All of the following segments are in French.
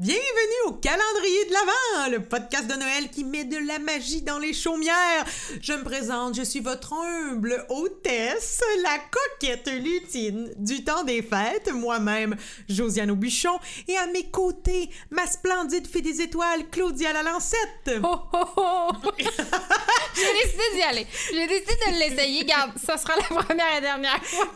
Bienvenue au calendrier de l'Avent, le podcast de Noël qui met de la magie dans les chaumières. Je me présente, je suis votre humble hôtesse, la coquette lutine du temps des fêtes, moi-même, Josiane Aubuchon, et à mes côtés, ma splendide fée des étoiles, Claudia Lalancette. Oh, oh, oh. J'ai décidé d'y aller. J'ai décidé de l'essayer. Garde, ça sera la première et dernière fois.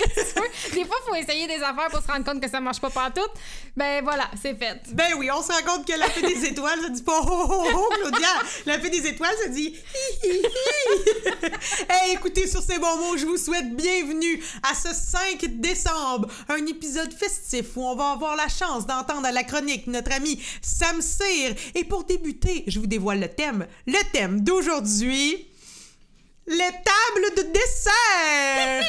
Des fois, il faut essayer des affaires pour se rendre compte que ça marche pas partout. Ben voilà, c'est fait. Ben oui, on se rend compte que la fée des étoiles, ça dit pas oh Claudia. La fée des étoiles, ça dit hi. hey, écoutez, sur ces bons mots, je vous souhaite bienvenue à ce 5 décembre, un épisode festif où on va avoir la chance d'entendre à la chronique notre ami Sam Cyr. Et pour débuter, je vous dévoile le thème. Le thème d'aujourd'hui, les tables de dessert.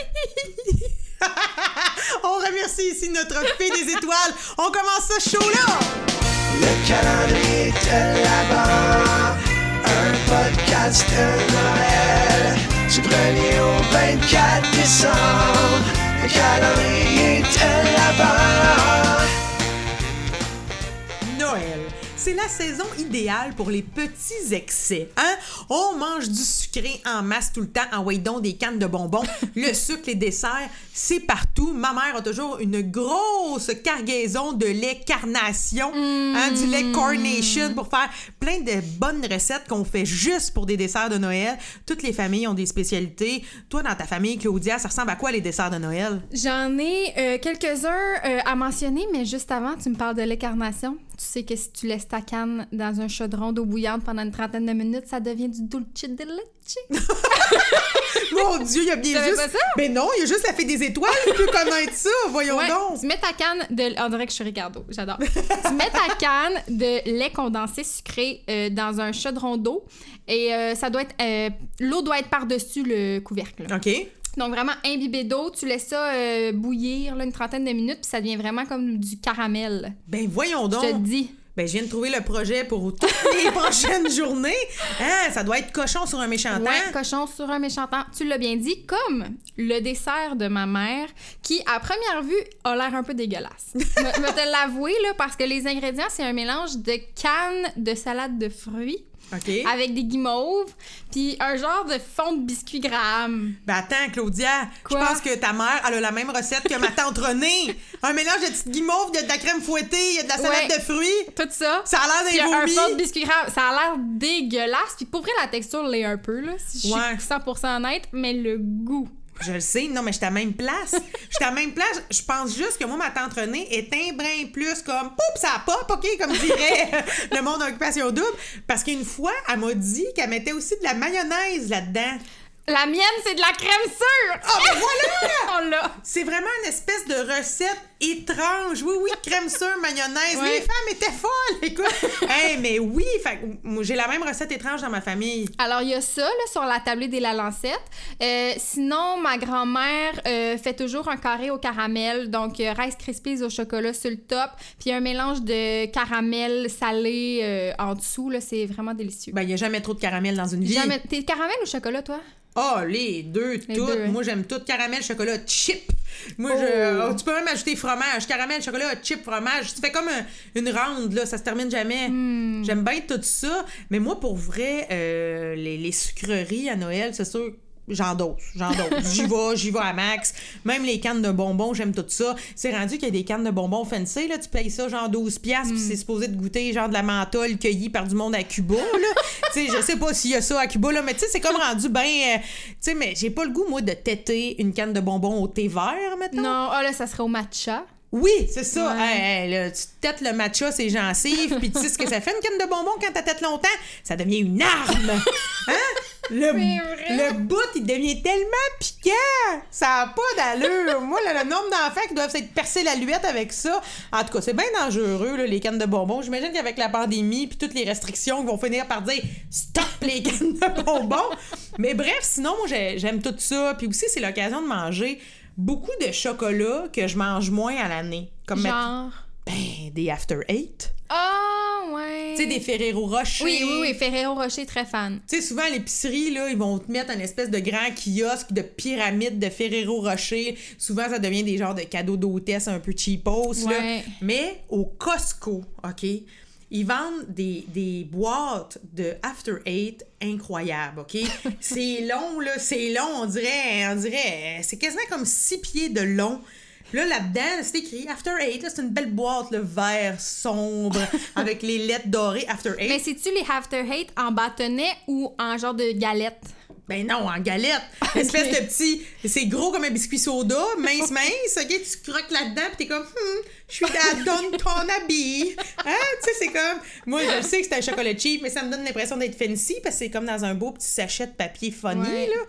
On remercie ici notre fée des étoiles. On commence ce show-là. Le calendrier de l'Avent, un podcast de Noël. Du 1er au 24 décembre, le calendrier de l'Avent. Noël. C'est la saison idéale pour les petits excès. Hein? On mange du sucré en masse tout le temps, en donc des cannes de bonbons. le sucre, les desserts, c'est partout. Ma mère a toujours une grosse cargaison de lait carnation, hein, du lait Carnation pour faire plein de bonnes recettes qu'on fait juste pour des desserts de Noël. Toutes les familles ont des spécialités. Toi, dans ta famille, Claudia, ça ressemble à quoi les desserts de Noël? J'en ai euh, quelques-uns euh, à mentionner, mais juste avant, tu me parles de l'incarnation. Tu sais que si tu laisses ta canne dans un chaudron d'eau bouillante pendant une trentaine de minutes, ça devient du dulce de leche. Mon Dieu, il y a bien juste. Mais non, il y a juste la fée des étoiles qui peut connaître ça. Voyons Ouais, donc. tu mets ta canne de. On dirait que je suis Ricardo, j'adore. tu mets ta canne de lait condensé sucré euh, dans un chaudron d'eau et euh, ça doit être. euh, L'eau doit être par-dessus le couvercle. OK. Donc vraiment imbibé d'eau, tu laisses ça bouillir là, une trentaine de minutes, puis ça devient vraiment comme du caramel. Ben voyons donc. Je te dis. Ben, je viens de trouver le projet pour toutes les prochaines journées. Hein, ça doit être cochon sur un méchant temps. Ouais, cochon sur un méchant temps. Tu l'as bien dit, comme le dessert de ma mère, qui, à première vue, a l'air un peu dégueulasse. Je vais te l'avouer, là, parce que les ingrédients, c'est un mélange de canne de salade de fruits Avec des guimauves, puis un genre de fond de biscuit graham. Ben attends, Claudia, je pense que ta mère, elle a la même recette que ma tante Renée. Un mélange de petites guimauves, de la crème fouettée, il y a de la salade Ouais. de fruits. Tout ça. Ça a l'air d'un un vomi. fond de biscuit. Ça a l'air dégueulasse. Puis pour vrai, la texture l'est un peu, là, si je Ouais. suis 100% honnête, mais le goût. Je le sais, non, mais je suis à la même place. Je suis à la même place. Je pense juste que moi, ma tante Renée est un brin plus comme poup, ça pop, OK, comme dirait le monde d'occupation double. Parce qu'une fois, elle m'a dit qu'elle mettait aussi de la mayonnaise là-dedans. La mienne, c'est de la crème sûre! Ah, ben voilà! L'a! C'est vraiment une espèce de recette étrange. Oui, oui, crème sûre, mayonnaise. Ouais. Les femmes étaient folles, écoute. hey, mais oui, j'ai la même recette étrange dans ma famille. Alors, il y a ça, là, sur la tablée des la lancette. Euh, sinon, ma grand-mère euh, fait toujours un carré au caramel. Donc, euh, Rice Krispies au chocolat sur le top. Puis un mélange de caramel salé en dessous. Là, c'est vraiment délicieux. Ben, il n'y a jamais trop de caramel dans une vie. Jamais... T'es caramel ou chocolat, toi? Oh, les deux, Les toutes. deux, hein. Moi, j'aime tout. Caramel, chocolat, chip. Moi, Oh. je... oh, tu peux même ajouter fromage. Caramel, chocolat, chip, fromage. Tu fais comme un- une ronde, là. Ça se termine jamais. Hmm. J'aime bien tout ça. Mais moi, pour vrai, euh, les, les sucreries à Noël, c'est sûr... J'en dose, j'en dose. J'y vais, j'y vais à max. Même les cannes de bonbons, j'aime tout ça. C'est rendu qu'il y a des cannes de bonbons fancy, là. Tu payes ça genre 12$, piastres, Hmm. puis c'est supposé te goûter genre de la menthol cueillie par du monde à Cuba, là. tu sais, je sais pas s'il y a ça à Cuba, là, mais tu sais, c'est comme rendu bien. euh, tu sais, mais j'ai pas le goût, moi, de têter une canne de bonbons au thé vert, maintenant. Non, ah là, ça serait au matcha. Oui, c'est ça. Ouais. Hey, hey, là, tu têtes le matcha, c'est gencives, puis tu sais ce que ça fait, une canne de bonbons quand t'as tête longtemps? Ça devient une arme! Hein? Le, le bout, il devient tellement piquant! Ça a pas d'allure! Moi, là, le nombre d'enfants qui doivent s'être percés la luette avec ça, en tout cas, c'est bien dangereux, là, les cannes de bonbons. J'imagine qu'avec la pandémie puis toutes les restrictions, ils vont finir par dire « Stop les cannes de bonbons! » Mais bref, sinon, moi, j'ai- j'aime tout ça. Puis aussi, c'est l'occasion de manger beaucoup de chocolat que je mange moins à l'année. Comme Genre? ben, des After Eight. Ah, ouais. Tu sais, des Ferrero Rocher. Oui, oui, oui, Ferrero Rocher, très fan. Tu sais, souvent, à l'épicerie, là, ils vont te mettre un espèce de grand kiosque de pyramide de Ferrero Rocher. Souvent, ça devient des genres de cadeaux d'hôtesse un peu cheapos, là. Mais au Costco, OK, ils vendent des, des boîtes de After Eight incroyables, OK? c'est long, là, c'est long, on dirait, on dirait, c'est quasiment comme six pieds de long. Là, là-dedans, c'est écrit After Eight, là, c'est une belle boîte, le vert sombre, avec les lettres dorées After Eight. Mais c'est-tu les After Hate en bâtonnet ou en genre de galette? Ben non, en galette. Espèce de petit. C'est gros comme un biscuit soda, mince, mince. OK, tu croques là-dedans, pis t'es comme, hmm, je suis à donne ton habit. Hein? Tu sais, c'est comme. Moi, je sais que c'est un chocolat cheap, mais ça me donne l'impression d'être fancy parce que c'est comme dans un beau petit sachet de papier funny, Ouais. là.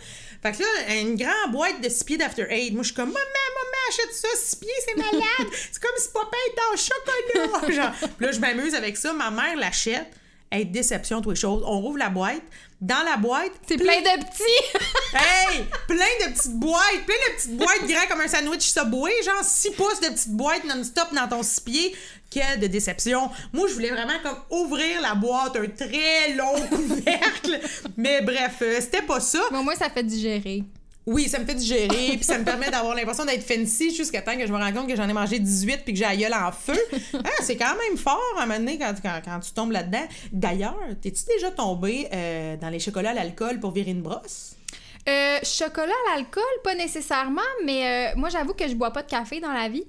Fait que là, une grande boîte de 6 pieds d'After Eight. Moi, je suis comme, maman, maman, achète ça, 6 pieds, c'est malade. c'est comme si papa était en chocolat. Genre, Puis là, je m'amuse avec ça. Ma mère l'achète. Hey, déception, toutes les choses. On rouvre la boîte. Dans la boîte, C'est plein de petits! Hey! Plein de petites boîtes! Plein de petites boîtes grandes comme un sandwich Subway, genre 6 pouces de petites boîtes non-stop dans ton 6 pieds. Quelle de déception! Moi, je voulais vraiment comme ouvrir la boîte, un très long couvercle. Mais bref, euh, c'était pas ça. Bon, moi, ça fait digérer. Oui, ça me fait digérer, puis ça me permet d'avoir l'impression d'être fancy jusqu'à temps que je me rende compte que j'en ai mangé 18 puis que j'ai la gueule en feu. Ah, c'est quand même fort à un moment donné quand, quand, quand tu tombes là-dedans. D'ailleurs, t'es-tu déjà tombé euh, dans les chocolats à l'alcool pour virer une brosse? Euh, chocolat à l'alcool, pas nécessairement, mais euh, moi, j'avoue que je bois pas de café dans la vie,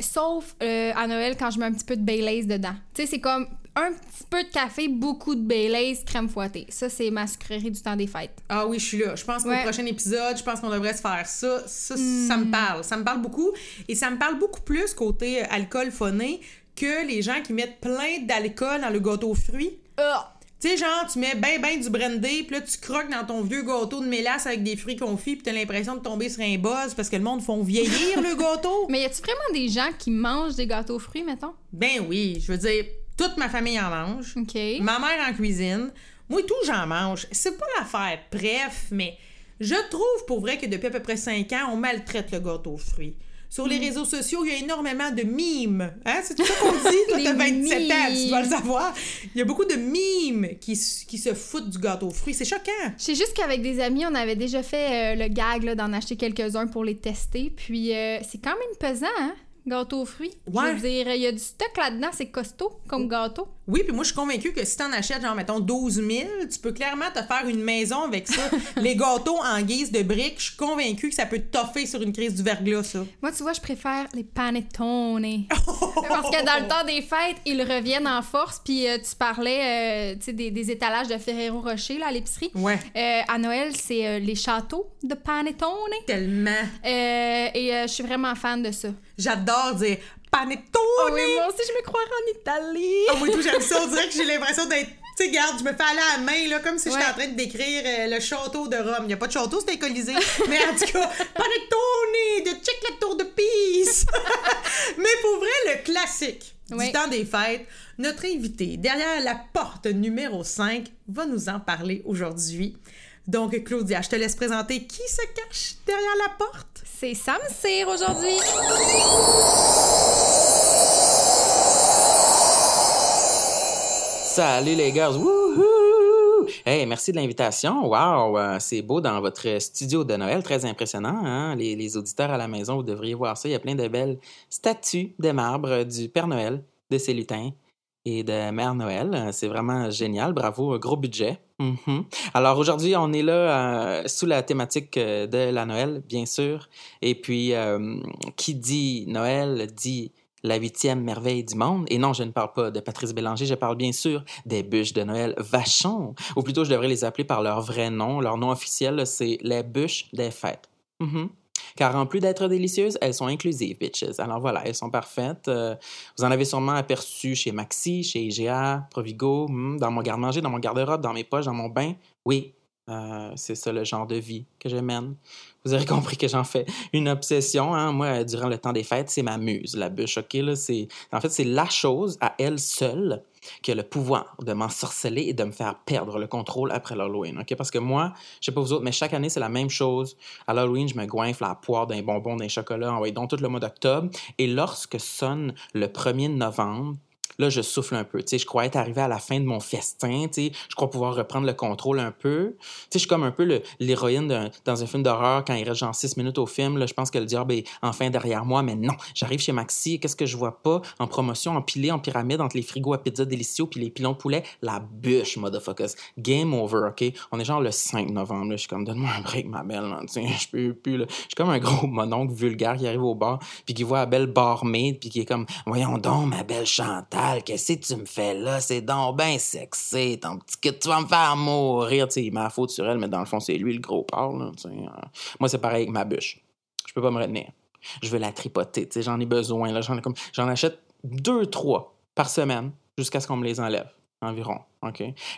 sauf à Noël quand je mets un petit peu de Baileys dedans. Tu sais, c'est comme un petit peu de café, beaucoup de Baileys, crème fouettée. Ça, c'est ma sucrerie du temps des fêtes. Ah oui, je suis là. Je pense qu'au Ouais. prochain épisode, je pense qu'on devrait se faire ça. Ça, ça me parle. Ça me parle beaucoup. Et ça me parle beaucoup plus côté euh, alcool phoné que les gens qui mettent plein d'alcool dans le gâteau aux fruits. Ah! Tu sais, genre, tu mets ben ben du brandy, puis là, tu croques dans ton vieux gâteau de mélasse avec des fruits confits, puis t'as l'impression de tomber sur un buzz parce que le monde font vieillir le gâteau. Mais y a-tu vraiment des gens qui mangent des gâteaux aux fruits, mettons? Ben oui, je veux dire, toute ma famille en mange. OK. Ma mère en cuisine. Moi, tout, j'en mange. C'est pas l'affaire, bref, mais je trouve pour vrai que depuis à peu près 5 ans, on maltraite le gâteau aux fruits. Sur Mm. les réseaux sociaux, il y a énormément de mimes. Hein? C'est tout ça qu'on dit. Toi, Des t'as 27 ans, tu dois le savoir. Il y a beaucoup de mimes qui, qui se foutent du gâteau aux fruits. C'est choquant. Je sais juste qu'avec des amis, on avait déjà fait euh, le gag là, d'en acheter quelques-uns pour les tester. Puis euh, c'est quand même pesant, hein? Gâteau aux fruits. Ouais. Je veux dire, il y a du stock là-dedans, c'est costaud comme gâteau. Oui, puis moi, je suis convaincue que si t'en achètes, genre, mettons, 12 000, tu peux clairement te faire une maison avec ça. les gâteaux en guise de briques, je suis convaincue que ça peut te toffer sur une crise du verglas, ça. Moi, tu vois, je préfère les panettone. Parce que dans le temps des fêtes, ils reviennent en force. Puis euh, tu parlais euh, tu sais, des, des étalages de Ferrero Rocher là, à l'épicerie. Ouais. Euh, à Noël, c'est les châteaux de panettone. Tellement. Et je suis vraiment fan de ça. J'adore dire panettone. Oh oui, moi aussi, je me croirais en Italie. Ah, moi, tout, j'aime ça. On dirait que j'ai l'impression d'être. Tu sais, regarde, je me fais aller à la main, là, comme si j'étais en train de décrire euh, le château de Rome. Il n'y a pas de château, c'était colisée. Mais en tout cas, panettone de check la tour de Pise. Mais pour vrai, le classique Oui. du temps des fêtes, notre invité, derrière la porte numéro 5, va nous en parler aujourd'hui. Donc, Claudia, je te laisse présenter qui se cache derrière la porte. C'est Sam Cyr aujourd'hui. Salut les gars! Wouhou! Hey, merci de l'invitation. Wow, euh, c'est beau dans votre studio de Noël, très impressionnant. Hein? Les, les auditeurs à la maison, vous devriez voir ça. Il y a plein de belles statues de marbre du Père Noël, de ses lutins et de Mère Noël. Euh, C'est vraiment génial. Bravo, un gros budget. Mhm. Alors aujourd'hui, on est là euh, sous la thématique euh, de la Noël, bien sûr. Et puis, euh, qui dit Noël dit la huitième merveille du monde. Et non, je ne parle pas de Patrice Bélanger, je parle bien sûr des bûches de Noël Vachon. Ou plutôt, je devrais les appeler par leur vrai nom. Leur nom officiel, c'est les bûches des fêtes. Mhm. Car en plus d'être délicieuses, elles sont inclusives, bitches. Alors voilà, elles sont parfaites. Euh, vous en avez sûrement aperçu chez Maxi, chez IGA, Provigo, hmm, dans mon garde-manger, dans mon garde-robe, dans mes poches, dans mon bain. Oui, euh, c'est ça le genre de vie que je mène. Vous aurez compris que j'en fais une obsession. Hein? Moi, durant le temps des fêtes, c'est ma muse, la bûche. OK? Là, c'est... En fait, c'est la chose à elle seule qui a le pouvoir de m'ensorceler et de me faire perdre le contrôle après l'Halloween. OK? Parce que moi, je sais pas vous autres, mais chaque année, c'est la même chose. À l'Halloween, je me goinfle la poire d'un bonbon, d'un chocolat, en donc tout le mois d'octobre. Et lorsque sonne le 1er novembre, Là, je souffle un peu. Tu sais, je crois être arrivé à la fin de mon festin. Tu sais, je crois pouvoir reprendre le contrôle un peu. Tu sais, je suis comme un peu l'héroïne dans un film d'horreur quand il reste genre six minutes au film. Là, je pense que le diable est enfin derrière moi, mais non. J'arrive chez Maxi. Qu'est-ce que je vois pas? En promotion, empilé en pyramide entre les frigos à pizza délicieux puis les pilons poulet? La bûche, motherfuckers. Game over, OK? On est genre le 5 novembre. là. Je suis comme, donne-moi un break, ma belle. là. Tu sais, je peux plus. là. Je suis comme un gros mononcle vulgaire qui arrive au bar puis qui voit la belle barmaid puis qui est comme, voyons donc, ma belle Chantal, qu'est-ce que tu me fais là? C'est donc ben sexy, ton petit kid, tu vas me faire mourir. Tu sais, il la faute sur elle, mais dans le fond, c'est lui le gros porc. Là. Euh, Moi, c'est pareil avec ma bûche. Je peux pas me retenir. Je veux la tripoter. J'en ai besoin. J'en achète deux, trois par semaine jusqu'à ce qu'on me les enlève environ.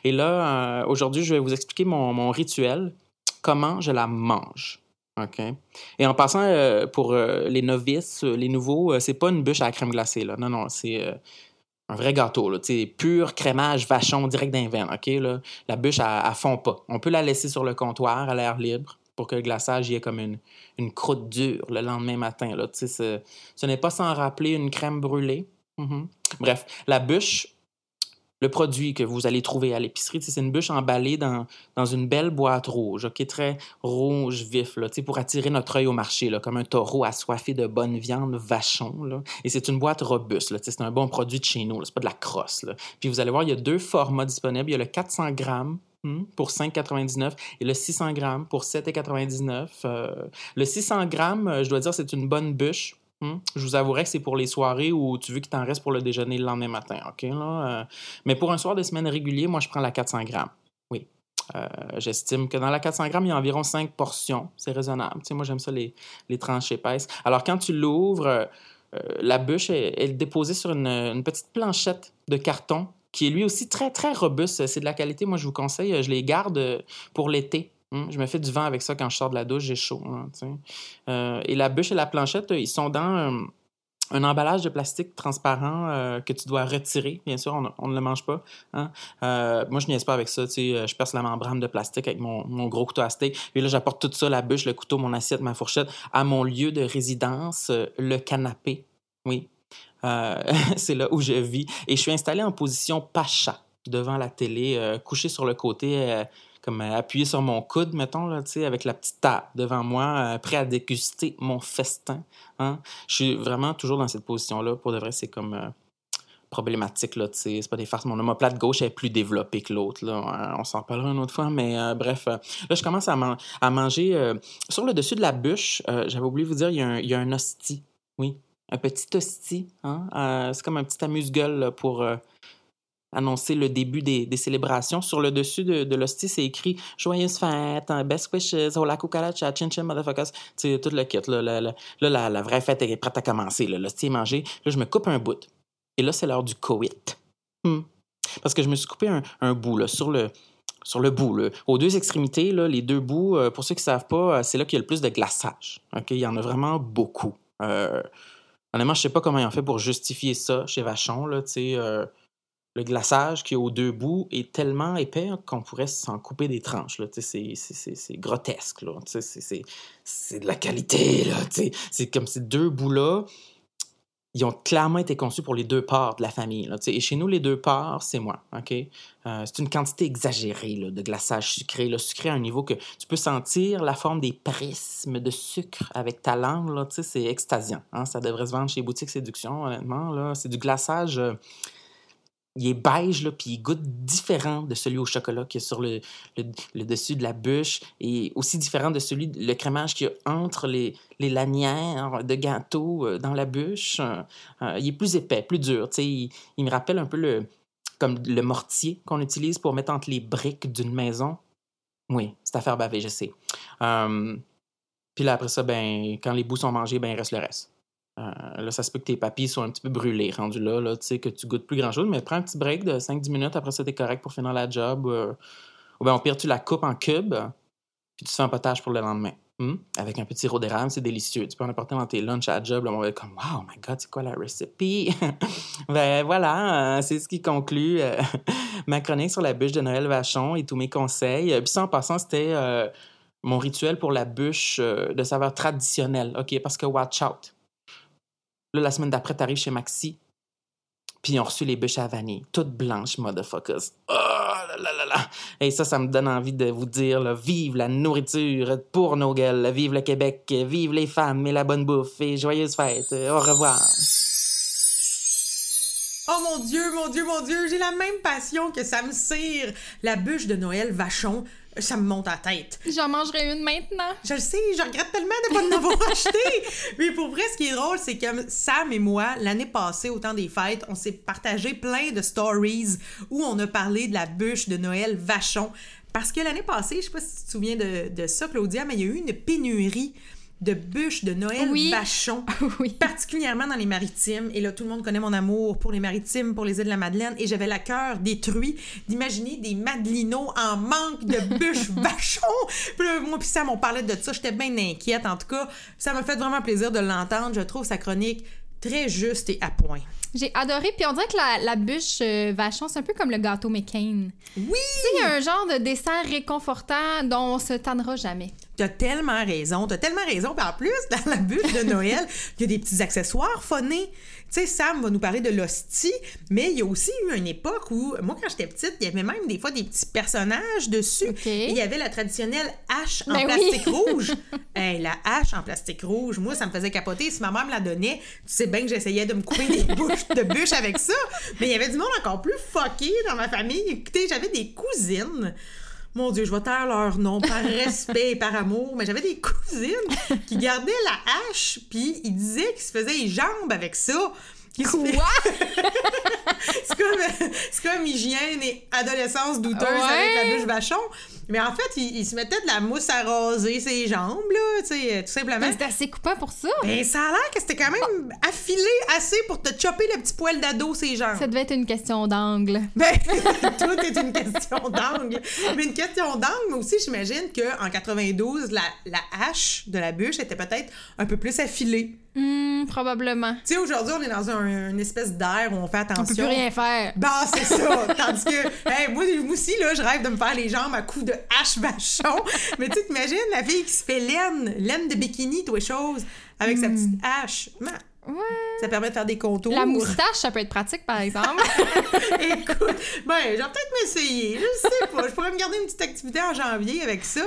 Et là, euh, aujourd'hui, je vais vous expliquer mon, mon rituel, comment je la mange. OK? Et en passant, euh, pour euh, les novices, les nouveaux, c'est pas une bûche à la crème glacée. Là. Non, non, c'est un vrai gâteau. Là, pur crémage vachon direct d'un veine. OK? La bûche, elle fond pas. On peut la laisser sur le comptoir à l'air libre pour que le glaçage y ait comme une, croûte dure le lendemain matin. Là. Ce, n'est pas sans rappeler une crème brûlée. Mhm. Bref, la bûche, le produit que vous allez trouver à l'épicerie, c'est une bûche emballée dans, une belle boîte rouge, OK, très rouge vif, là, pour attirer notre œil au marché, là, comme un taureau assoiffé de bonne viande vachon. Là. Et c'est une boîte robuste, c'est un bon produit de chez nous, c'est pas de la crosse. Là. Puis vous allez voir, il y a deux formats disponibles. Il y a le 400 grammes hmm, pour 5,99 et le 600 grammes pour 7,99. Euh, le 600 grammes, euh, je dois dire, c'est une bonne bûche. Hmm? Je vous avouerai que c'est pour les soirées où tu veux qu'il t'en reste pour le déjeuner le lendemain matin, OK? Euh, mais pour un soir de semaine régulier, moi, je prends la 400 grammes. Oui. Euh, J'estime que dans la 400 grammes, il y a environ 5 portions. C'est raisonnable. Moi, j'aime ça, les, les tranches épaisses. Alors, quand tu l'ouvres, euh, la bûche est, est déposée sur une, petite planchette de carton qui est lui aussi très, très robuste. C'est de la qualité. Moi, je vous conseille, je les garde pour l'été. Hum, Je me fais du vent avec ça quand je sors de la douche, j'ai chaud. hein. Euh, et la bûche et la planchette, euh, ils sont dans euh, un emballage de plastique transparent que tu dois retirer. Bien sûr, on, ne- le mange pas. hein. Moi, je niaise pas avec ça. Je perce la membrane de plastique avec mon, mon gros couteau à steak. Et là, j'apporte tout ça, la bûche, le couteau, mon assiette, ma fourchette, à mon lieu de résidence, le canapé. Oui. C'est là où je vis. Et je suis installé en position pacha devant la télé, couché sur le côté, comme euh, sur mon coude, mettons, là, avec la petite table devant moi, euh, prêt à déguster mon festin. hein. Je suis vraiment toujours dans cette position-là. Pour de vrai, c'est comme euh, problématique, là. C'est pas des farces. Mon omoplate gauche est plus développée que l'autre. Euh, On s'en parlera une autre fois, mais bref. là, je commence à, man- à manger. sur le dessus de la bûche, j'avais oublié de vous dire, il y a un, y a un hostie. Oui, un petit hostie. Hein? C'est comme un petit amuse-gueule pour annoncer le début des, des célébrations. Sur le dessus de, de l'hostie, c'est écrit Joyeuse fête, hein, best wishes, hola cucaracha, chin chin motherfuckers. Tu sais, tout le kit. Là, la- là, la, vraie fête est prête à commencer. là. L'hostie est mangée. Là, je me coupe un bout. Et là, c'est l'heure du coït. Hmm. Parce que je me suis coupé un, un bout là, sur le. Sur le bout, là. aux deux extrémités, là, les deux bouts, euh, pour ceux qui ne savent pas, euh, c'est là qu'il y a le plus de glaçage. OK? Il y en a vraiment beaucoup. Euh, honnêtement, je sais pas comment ils ont fait pour justifier ça chez Vachon. Là, le glaçage qui est aux deux bouts est tellement épais qu'on pourrait s'en couper des tranches. C'est grotesque. C'est de la qualité. C'est comme ces deux bouts-là, ils ont clairement été conçus pour les deux parts de la famille. Et chez nous, les deux parts, c'est moi. OK? Euh, c'est une quantité exagérée de glaçage sucré. Là, sucré à un niveau que tu peux sentir la forme des prismes de sucre avec ta langue. C'est extasiant. hein. Ça devrait se vendre chez Boutique Séduction, honnêtement. C'est du glaçage. euh, il est beige, là, puis il goûte différent de celui au chocolat qui est sur le, le, dessus de la bûche et aussi différent de celui, le crémage qu'il y a entre les, les lanières de gâteau euh, dans la bûche. Euh, euh, il est plus épais, plus dur. Il, il me rappelle un peu le, comme le mortier qu'on utilise pour mettre entre les briques d'une maison. Oui, c'est à faire baver, je sais. Puis là, après ça, ben, quand les bouts sont mangés, ben, il reste le reste. Euh, là, ça se peut que tes papilles soient un petit peu brûlés, rendu là, là tu sais, que tu goûtes plus grand-chose, mais prends un petit break de 5-10 minutes, après ça, t'es correct pour finir la job. euh, ou bien, au pire, tu la coupes en cubes, puis tu fais un potage pour le lendemain. Hum? Avec un petit sirop d'érable, c'est délicieux. Tu peux en apporter dans tes lunchs à la job. Là, on va être comme, wow, my God, c'est quoi la recipe? ben voilà, euh, c'est ce qui conclut euh, ma chronique sur la bûche de Noël Vachon et tous mes conseils. Puis ça, en passant, c'était mon rituel pour la bûche de saveur traditionnelle. OK, parce que watch out. La semaine d'après, tu arrives chez Maxi. Puis ils ont reçu les bûches à vanille, toutes blanches, motherfuckers. Oh là là là là! Et ça, ça me donne envie de vous dire, vive la nourriture pour nos gueules, vive le Québec, vive les femmes et la bonne bouffe, et joyeuses fêtes. Au revoir. Oh mon Dieu, mon Dieu, mon Dieu, j'ai la même passion que ça me cire. La bûche de Noël Vachon, ça me monte à la tête. J'en mangerai une maintenant. Je le sais, je regrette tellement de ne pas en avoir acheté. Mais pour vrai, ce qui est drôle, c'est que Sam et moi, l'année passée, au temps des fêtes, on s'est partagé plein de stories où on a parlé de la bûche de Noël Vachon. Parce que l'année passée, je sais pas si tu te souviens de, de ça, Claudia, mais il y a eu une pénurie de bûches de Noël Oui. Vachon, Oui. particulièrement dans les maritimes. Et là, tout le monde connaît mon amour pour les maritimes, pour les îles de la Madeleine. Et j'avais la cœur détruit d'imaginer des madelinos en manque de bûches Vachon. Puis là, moi puis Sam, on parlait de ça. J'étais bien inquiète. En tout cas, ça m'a fait vraiment plaisir de l'entendre. Je trouve sa chronique très juste et à point. J'ai adoré. Puis on dirait que la, la bûche euh, vachon, c'est un peu comme le gâteau McCain. Oui! Tu sais, il y a un genre de dessert réconfortant dont on se tannera jamais. T'as tellement raison, t'as tellement raison. Puis en plus, dans la bûche de Noël, il y a des petits accessoires phonés. Tu sais, Sam va nous parler de l'hostie, mais il y a aussi eu une époque où, moi, quand j'étais petite, il y avait même des fois des petits personnages dessus. Et il y avait la traditionnelle hache en Ben oui. plastique rouge. Hey, la hache en plastique rouge, moi, ça me faisait capoter. Si ma mère me la donnait, tu sais bien que j'essayais de me couper des bouches de bûches avec ça. Mais il y avait du monde encore plus fucké dans ma famille. Écoutez, j'avais des cousines. Mon Dieu, je vais taire leur nom par respect et par amour, mais j'avais des cousines qui gardaient la hache, puis ils disaient qu'ils se faisaient les jambes avec ça. Quoi? c'est comme, hygiène et adolescence douteuse Ouais. avec la bûche vachon. Mais en fait, il, il se mettait de la mousse à raser ses jambes, là, tu sais, tout simplement. Mais C'est assez coupant pour ça. Ben, ça a l'air que c'était quand même affilé assez pour te chopper le petit poil d'ado ses jambes. Ça devait être une question d'angle. Ben, tout est une question d'angle. Mais une question d'angle, mais aussi, j'imagine qu'en 92, la, la hache de la bûche était peut-être un peu plus affilée. Hmm, probablement. Tu sais, aujourd'hui, on est dans un, une espèce d'air où on fait attention. On peut plus rien faire. Bah, c'est ça. Tandis que, hey, moi, moi aussi, là, je rêve de me faire les jambes à coups de hache vachon. Mais tu t'imagines la fille qui se fait laine, laine de bikini, toi, chose, avec sa petite hache. Ouais. Ça permet de faire des contours. La moustache, ça peut être pratique, par exemple. Écoute, ben, je vais peut-être m'essayer. Je sais pas. Je pourrais me garder une petite activité en janvier avec ça.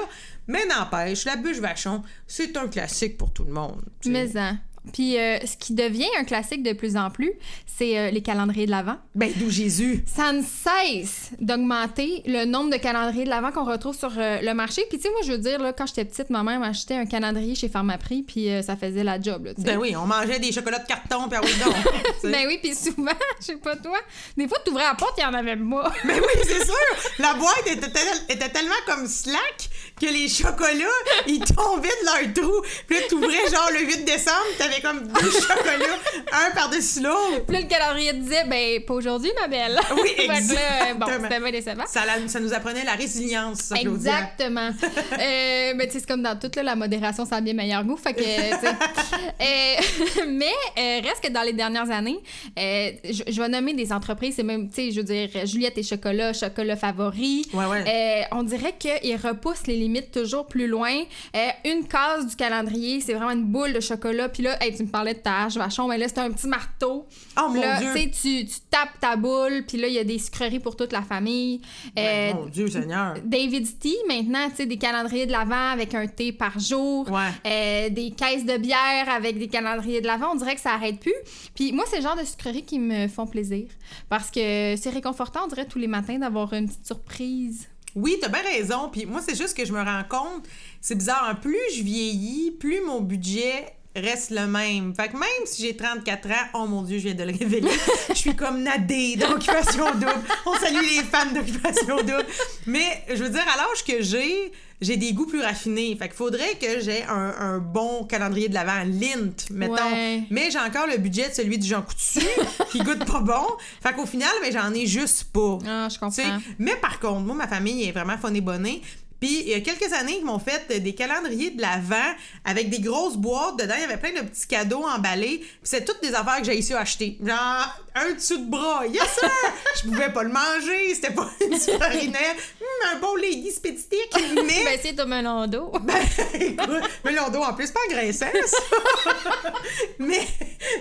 Mais n'empêche, la bûche vachon, c'est un classique pour tout le monde. Mais hein. Puis euh, ce qui devient un classique de plus en plus, c'est euh, les calendriers de l'Avent. Ben, d'où Jésus. Ça ne cesse d'augmenter le nombre de calendriers de l'Avent qu'on retrouve sur euh, le marché. Puis tu sais, moi, je veux dire, là, quand j'étais petite, ma mère m'achetait un calendrier chez Pharmaprix, puis ça faisait la job, là. Ben oui, on mangeait des chocolats de carton, puis à oui, donc. Ben oui, puis souvent, je sais pas toi, des fois, tu ouvrais la porte, il y en avait pas. Ben oui, c'est sûr! La boîte était, était tellement comme slack que les chocolats, ils tombaient de leur trou. Puis là, t'ouvrais genre le 8 décembre, t'avais comme deux chocolats, un par-dessus l'autre. Puis là, le calendrier disait, ben, pas aujourd'hui, ma belle. Oui, exactement. bon, c'était bien décevant. Ça, nous apprenait la résilience, ça. Exactement. euh, mais tu sais, c'est comme dans tout, là, la modération, ça a bien meilleur goût. Fait que. Euh, mais euh, reste que dans les dernières années, je, je vais nommer des entreprises, c'est même, tu sais, je veux dire, Juliette et Chocolat, Chocolat Favori. Ouais, ouais. On dirait qu'ils repoussent les limites toujours plus loin. Euh, une case du calendrier, c'est vraiment une boule de chocolat. Puis là, hey, tu me parlais de ta hache vachon, mais là, c'est un petit marteau. Oh mon là, Dieu! tu tapes ta boule, puis là, il y a des sucreries pour toute la famille. Ben, Euh, mon Dieu, Seigneur. David's Tea, maintenant, tu sais, des calendriers de l'Avent avec un thé par jour. Ouais. Euh, des caisses de bière avec des calendriers de l'Avent. On dirait que ça arrête plus. Puis moi, c'est le genre de sucreries qui me font plaisir. Parce que c'est réconfortant, on dirait, tous les matins d'avoir une petite surprise. Oui, t'as bien raison. Puis moi, c'est juste que je me rends compte, c'est bizarre, hein, plus je vieillis, plus mon budget reste le même. Fait que même si j'ai 34 ans, oh mon Dieu, je viens de le révéler, je suis comme Nadé d'Occupation Double. On salue les fans d'Occupation Double. Mais je veux dire, à l'âge que j'ai, j'ai des goûts plus raffinés. Fait qu'il faudrait que j'ai un, un bon calendrier de l'avant, Lint, mettons. Ouais. Mais j'ai encore le budget de celui du Jean Coutu, qui goûte pas bon. Fait qu'au final, mais j'en ai juste pas. Ah, je comprends. mais par contre, moi, ma famille est vraiment et bonnée. Puis il y a quelques années, ils m'ont fait des calendriers de l'Avent avec des grosses boîtes. Dedans, il y avait plein de petits cadeaux emballés. Puis c'est toutes des affaires que j'ai ici acheter. Genre, un dessous de bras. Yes, sir! Je pouvais pas le manger. C'était pas une farinaire. Hum, un bon lady spécifique. Mais. Ben, c'est ton melon d'eau. Ben, en plus pas engraissant, ça. mais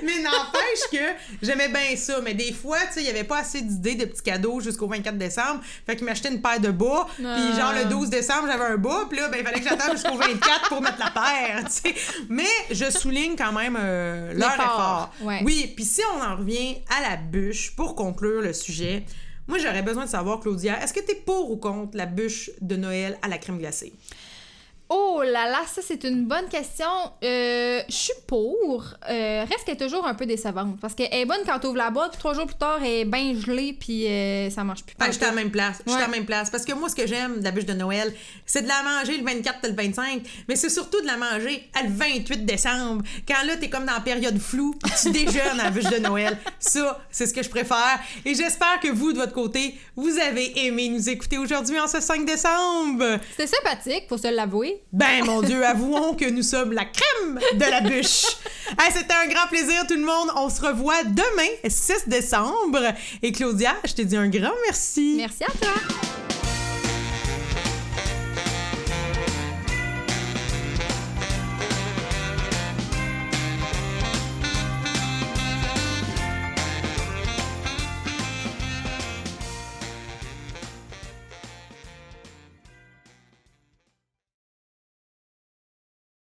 mais n'empêche que j'aimais bien ça. Mais des fois, tu sais, il y avait pas assez d'idées de petits cadeaux jusqu'au 24 décembre. Fait qu'il m'achetait une paire de bas. Puis genre, le 12 décembre, j'avais un bas. Puis là, ben, il fallait que j'attende jusqu'au 24 pour mettre la paire, tu sais. Mais je souligne quand même euh, leur effort. ouais. Oui, puis si on en revient à la bûche, pour conclure le sujet... Moi, j'aurais besoin de savoir, Claudia, est-ce que tu es pour ou contre la bûche de Noël à la crème glacée? Oh là là, ça c'est une bonne question. Euh, je suis pour. Euh, reste qu'elle est toujours un peu décevante. Parce qu'elle est bonne quand t'ouvres la boîte, puis trois jours plus tard, elle est bien gelée, puis euh, ça marche plus. Ah, j'étais à la même place. J'étais à la même place. Parce que moi, ce que j'aime de la bûche de Noël, c'est de la manger le 24 et le 25, mais c'est surtout de la manger à le 28 décembre. Quand là, t'es comme dans la période floue, puis tu déjeunes à la bûche de Noël. Ça, c'est ce que je préfère. Et j'espère que vous, de votre côté, vous avez aimé nous écouter aujourd'hui en ce 5 décembre. C'était sympathique, faut se l'avouer. Ben, mon Dieu, avouons que nous sommes la crème de la bûche. C'était un grand plaisir, tout le monde. On se revoit demain, 6 décembre. Et Claudia, je te dis un grand merci. Merci à toi.